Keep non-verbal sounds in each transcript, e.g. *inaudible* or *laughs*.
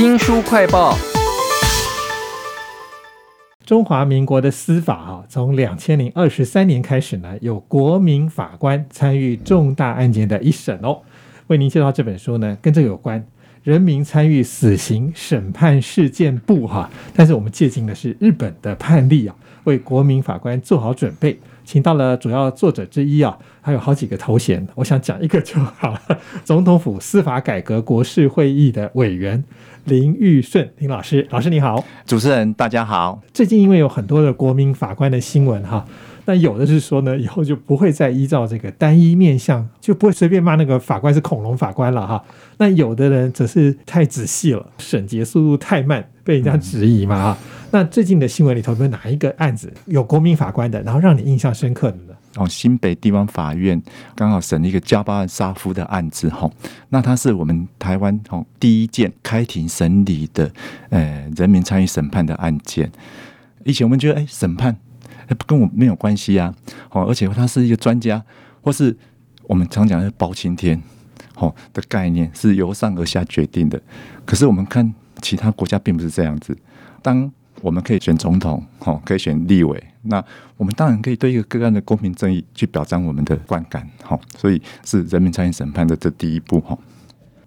新书快报。中华民国的司法啊，从两千零二十三年开始呢，有国民法官参与重大案件的一审哦。为您介绍这本书呢，跟这个有关，人民参与死刑审判事件簿哈。但是我们借鉴的是日本的判例啊，为国民法官做好准备。请到了主要作者之一啊，还有好几个头衔，我想讲一个就好了。总统府司法改革国事会议的委员林玉顺林老师，老师你好，主持人大家好。最近因为有很多的国民法官的新闻哈，那有的是说呢，以后就不会再依照这个单一面相，就不会随便骂那个法官是恐龙法官了哈。那有的人则是太仔细了，审结速度太慢，被人家质疑嘛哈。那最近的新闻里头有哪一个案子有国民法官的，然后让你印象深刻的呢？哦，新北地方法院刚好审了一个家暴案杀夫的案子哈，那他是我们台湾哦第一件开庭审理的呃人民参与审判的案件。以前我们觉得哎审判跟我没有关系啊，哦而且他是一个专家，或是我们常讲的包青天哦的概念是由上而下决定的。可是我们看其他国家并不是这样子，当我们可以选总统，哈，可以选立委。那我们当然可以对一个个案的公平正义去表彰我们的观感，哈。所以是人民参与审判的这第一步，哈。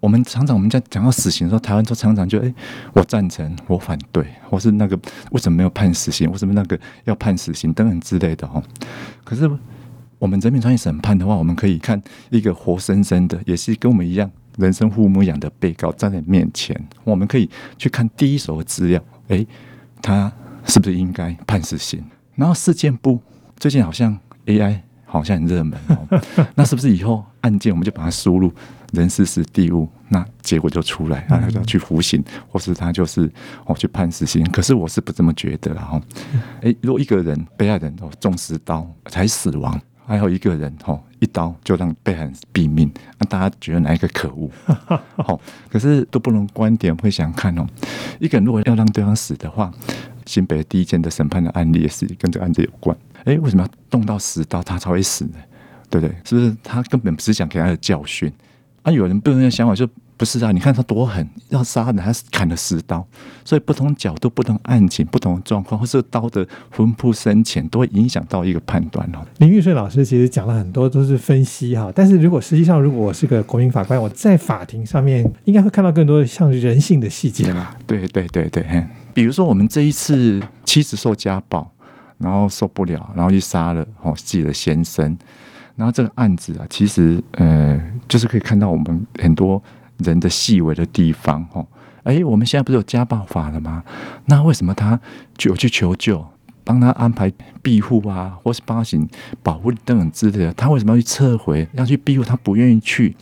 我们常常我们在讲到死刑的时候，台湾都常常就哎，我赞成，我反对，或是那个为什么没有判死刑？为什么那个要判死刑等等之类的，哈。可是我们人民参与审判的话，我们可以看一个活生生的，也是跟我们一样人生父母养的被告站在面前，我们可以去看第一手的资料，哎。他是不是应该判死刑？然后事件部最近好像 AI 好像很热门哦，那是不是以后案件我们就把它输入人事时地物，那结果就出来，然后要去服刑，或是他就是哦去判死刑？可是我是不这么觉得哈。哎，如果一个人被害人哦中十刀才死亡。还有一个人哦，一刀就让被害人毙命，那大家觉得哪一个可恶？好，*laughs* 可是都不能观点会想看哦。一个人如果要让对方死的话，新北第一件的审判的案例也是跟这个案子有关。哎，为什么要动到死到他才会死呢？对不对？是不是他根本不是想给他的教训？啊，有人不能的想法就。不是啊，你看他多狠，要杀人还是砍了十刀，所以不同角度、不同案情、不同的状况，或是刀的分布深浅，都会影响到一个判断哦。林玉顺老师其实讲了很多都是分析哈，但是如果实际上如果我是个国民法官，我在法庭上面应该会看到更多像人性的细节吧？对对对对，比如说我们这一次妻子受家暴，然后受不了，然后去杀了哦自己的先生，然后这个案子啊，其实呃，就是可以看到我们很多。人的细微的地方，哦，哎，我们现在不是有家暴法了吗？那为什么他就去求救？帮他安排庇护啊，或是帮他行保护等等之类的，他为什么要去撤回？要去庇护，他不愿意去，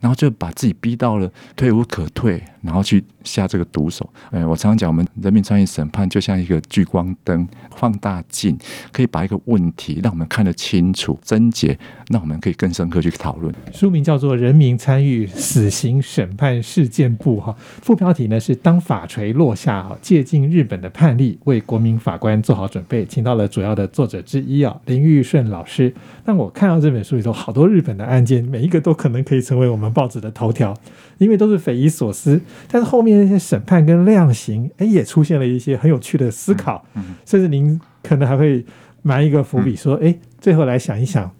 然后就把自己逼到了退无可退，然后去下这个毒手。哎，我常常讲，我们人民参与审判就像一个聚光灯、放大镜，可以把一个问题让我们看得清楚、症结，那我们可以更深刻去讨论。书名叫做《人民参与死刑审判事件簿》哈，副标题呢是“当法锤落下，哈，借鉴日本的判例，为国民法官做好准”。备请到了主要的作者之一啊，林玉顺老师。但我看到这本书里头好多日本的案件，每一个都可能可以成为我们报纸的头条，因为都是匪夷所思。但是后面那些审判跟量刑，哎，也出现了一些很有趣的思考。甚至您可能还会埋一个伏笔，说，哎，最后来想一想。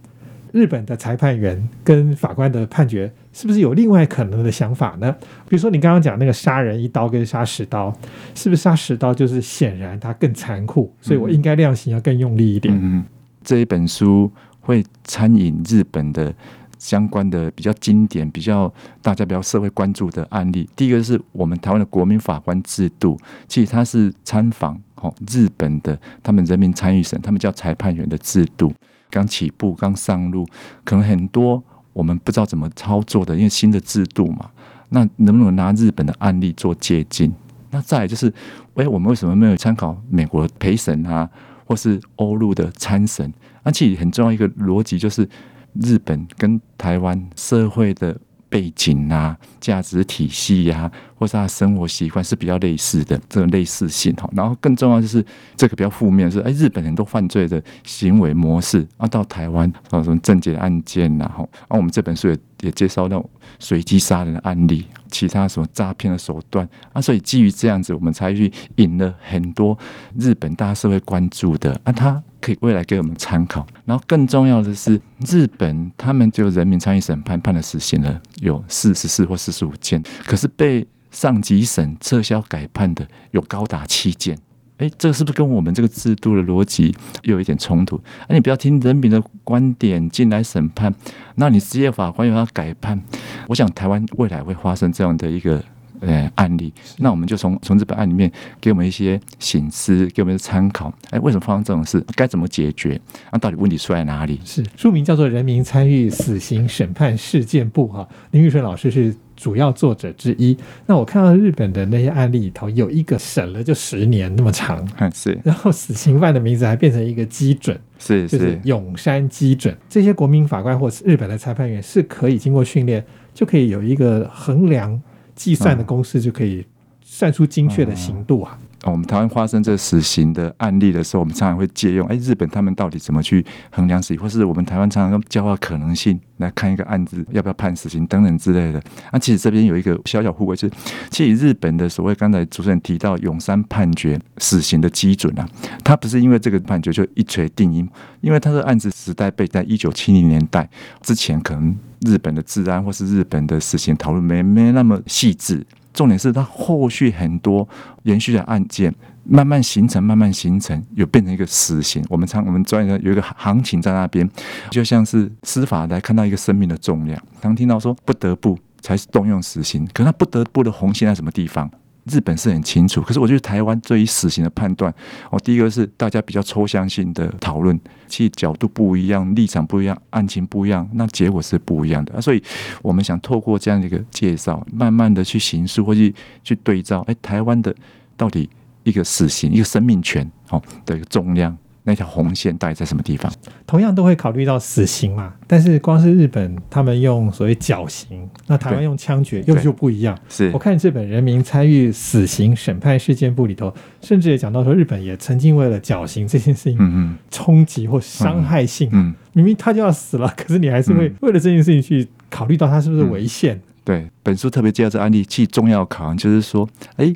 日本的裁判员跟法官的判决是不是有另外可能的想法呢？比如说你刚刚讲那个杀人一刀跟杀十刀，是不是杀十刀就是显然它更残酷，所以我应该量刑要更用力一点。嗯，这一本书会参引日本的相关的比较经典、比较大家比较社会关注的案例。第一个是我们台湾的国民法官制度，其实它是参访哦日本的他们人民参与审，他们叫裁判员的制度。刚起步，刚上路，可能很多我们不知道怎么操作的，因为新的制度嘛。那能不能拿日本的案例做借鉴？那再就是，哎，我们为什么没有参考美国陪审啊，或是欧陆的参审？而且很重要一个逻辑就是，日本跟台湾社会的。背景啊，价值体系呀，或是他生活习惯是比较类似的，这种类似性哈。然后更重要就是这个比较负面是，哎，日本人都犯罪的行为模式啊，到台湾啊什么政界案件然后啊，我们这本书也也介绍到随机杀人的案例，其他什么诈骗的手段啊，所以基于这样子，我们才去引了很多日本大社会关注的啊，他可以未来给我们参考。然后更重要的是，日本他们就人民参与审判判了死刑了，有四十四或四十五件，可是被上级审撤销改判的有高达七件。哎，这个是不是跟我们这个制度的逻辑又有一点冲突？哎，你不要听人民的观点进来审判，那你职业法官又要改判。我想台湾未来会发生这样的一个呃案例，那我们就从从这本案里面给我们一些醒思，给我们参考。哎，为什么发生这种事？该怎么解决？那到底问题出在哪里？是书名叫做《人民参与死刑审判事件簿》哈，林玉顺老师是。主要作者之一。那我看到日本的那些案例里头，有一个审了就十年那么长，*laughs* 是。然后死刑犯的名字还变成一个基准，是是永山基准。这些国民法官或是日本的裁判员是可以经过训练，就可以有一个衡量计算的公式，就可以算出精确的行度啊。我们台湾发生这死刑的案例的时候，我们常常会借用，哎，日本他们到底怎么去衡量死刑，或是我们台湾常常用交换可能性来看一个案子要不要判死刑等等之类的。那其实这边有一个小小互惠，就是其实日本的所谓刚才主持人提到永山判决死刑的基准啊，他不是因为这个判决就一锤定音，因为他的案子时代背在一九七零年代之前，可能日本的治安或是日本的死刑讨论没没那么细致。重点是它后续很多延续的案件慢慢形成，慢慢形成，有变成一个死刑。我们常我们专业有一个行情在那边，就像是司法来看到一个生命的重量。常听到说不得不才是动用死刑，可那不得不的红线在什么地方？日本是很清楚，可是我觉得台湾对于死刑的判断，哦，第一个是大家比较抽象性的讨论，其实角度不一样，立场不一样，案情不一样，那结果是不一样的啊。所以我们想透过这样的一个介绍，慢慢的去形式或去去对照，哎，台湾的到底一个死刑，一个生命权，哦的一个重量。那条红线到底在什么地方？同样都会考虑到死刑嘛，但是光是日本他们用所谓绞刑，那台湾用枪决又就不一样。是我看日本人民参与死刑审判事件簿里头，甚至也讲到说，日本也曾经为了绞刑这件事情，嗯嗯，冲击或伤害性，嗯，明明他就要死了，可是你还是会为了这件事情去考虑到他是不是违宪。对，本书特别介绍这案例，其重要考量就是说，哎，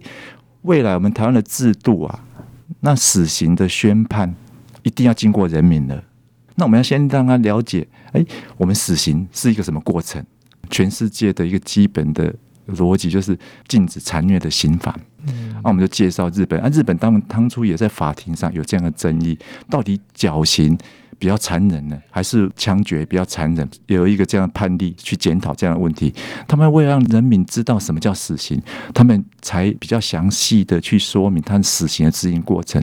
未来我们台湾的制度啊，那死刑的宣判。一定要经过人民的，那我们要先让他了解，哎，我们死刑是一个什么过程？全世界的一个基本的逻辑就是禁止残虐的刑法。嗯，那我们就介绍日本，啊，日本当当初也在法庭上有这样的争议，到底绞刑。比较残忍呢，还是枪决比较残忍？有一个这样的判例去检讨这样的问题。他们为了让人民知道什么叫死刑，他们才比较详细的去说明他们死刑的执行过程。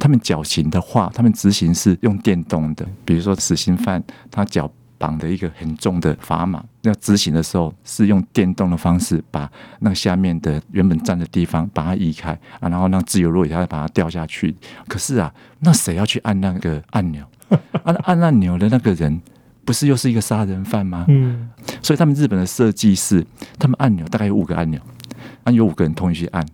他们绞刑的话，他们执行是用电动的，比如说死刑犯他脚绑的一个很重的砝码，要执行的时候是用电动的方式把那下面的原本站的地方把它移开啊，然后让自由落体，他把它掉下去。可是啊，那谁要去按那个按钮？按 *laughs* 按按钮的那个人，不是又是一个杀人犯吗？嗯，所以他们日本的设计是，他们按钮大概有五个按钮，啊，有五个人同意去按，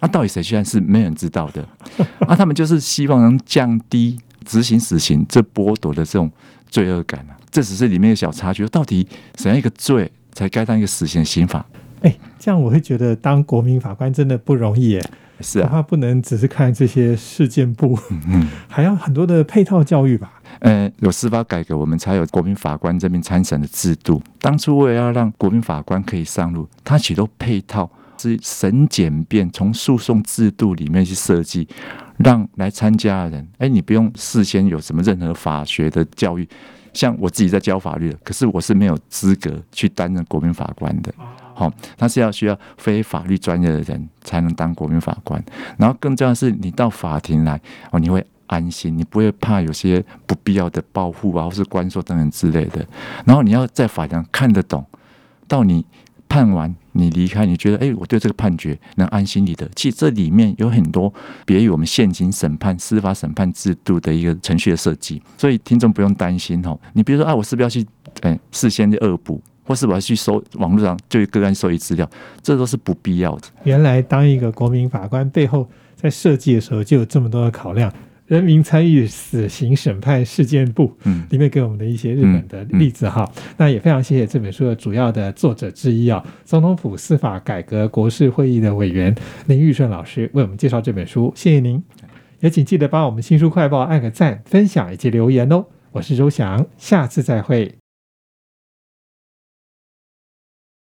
啊，到底谁去按是没人知道的，*laughs* 啊，他们就是希望能降低执行死刑这剥夺的这种罪恶感啊，这只是里面的小插曲，到底怎样一个罪才该当一个死刑刑法？哎，这样我会觉得当国民法官真的不容易耶。是啊，他不能只是看这些事件簿，嗯，还要很多的配套教育吧？呃，有司法改革，我们才有国民法官这边参审的制度。当初为了要让国民法官可以上路，他许多配套是审简便，从诉讼制度里面去设计，让来参加的人，哎，你不用事先有什么任何法学的教育。像我自己在教法律的，可是我是没有资格去担任国民法官的。好，他是要需要非法律专业的人才能当国民法官。然后更重要的是，你到法庭来哦，你会安心，你不会怕有些不必要的报复啊，或是关说等等之类的。然后你要在法庭看得懂，到你判完你离开，你觉得哎，我对这个判决能安心你的。其实这里面有很多别于我们现行审判司法审判制度的一个程序的设计，所以听众不用担心哦。你比如说啊，我是不是要去哎事先的恶补？或是我要去搜网络上就个案收集资料，这都是不必要的。原来当一个国民法官背后在设计的时候就有这么多的考量。人民参与死刑审判事件簿》嗯里面给我们的一些日本的例子哈。那也非常谢谢这本书的主要的作者之一啊，总统府司法改革国事会议的委员林玉顺老师为我们介绍这本书，谢谢您。也请记得帮我们新书快报按个赞、分享以及留言哦。我是周翔，下次再会。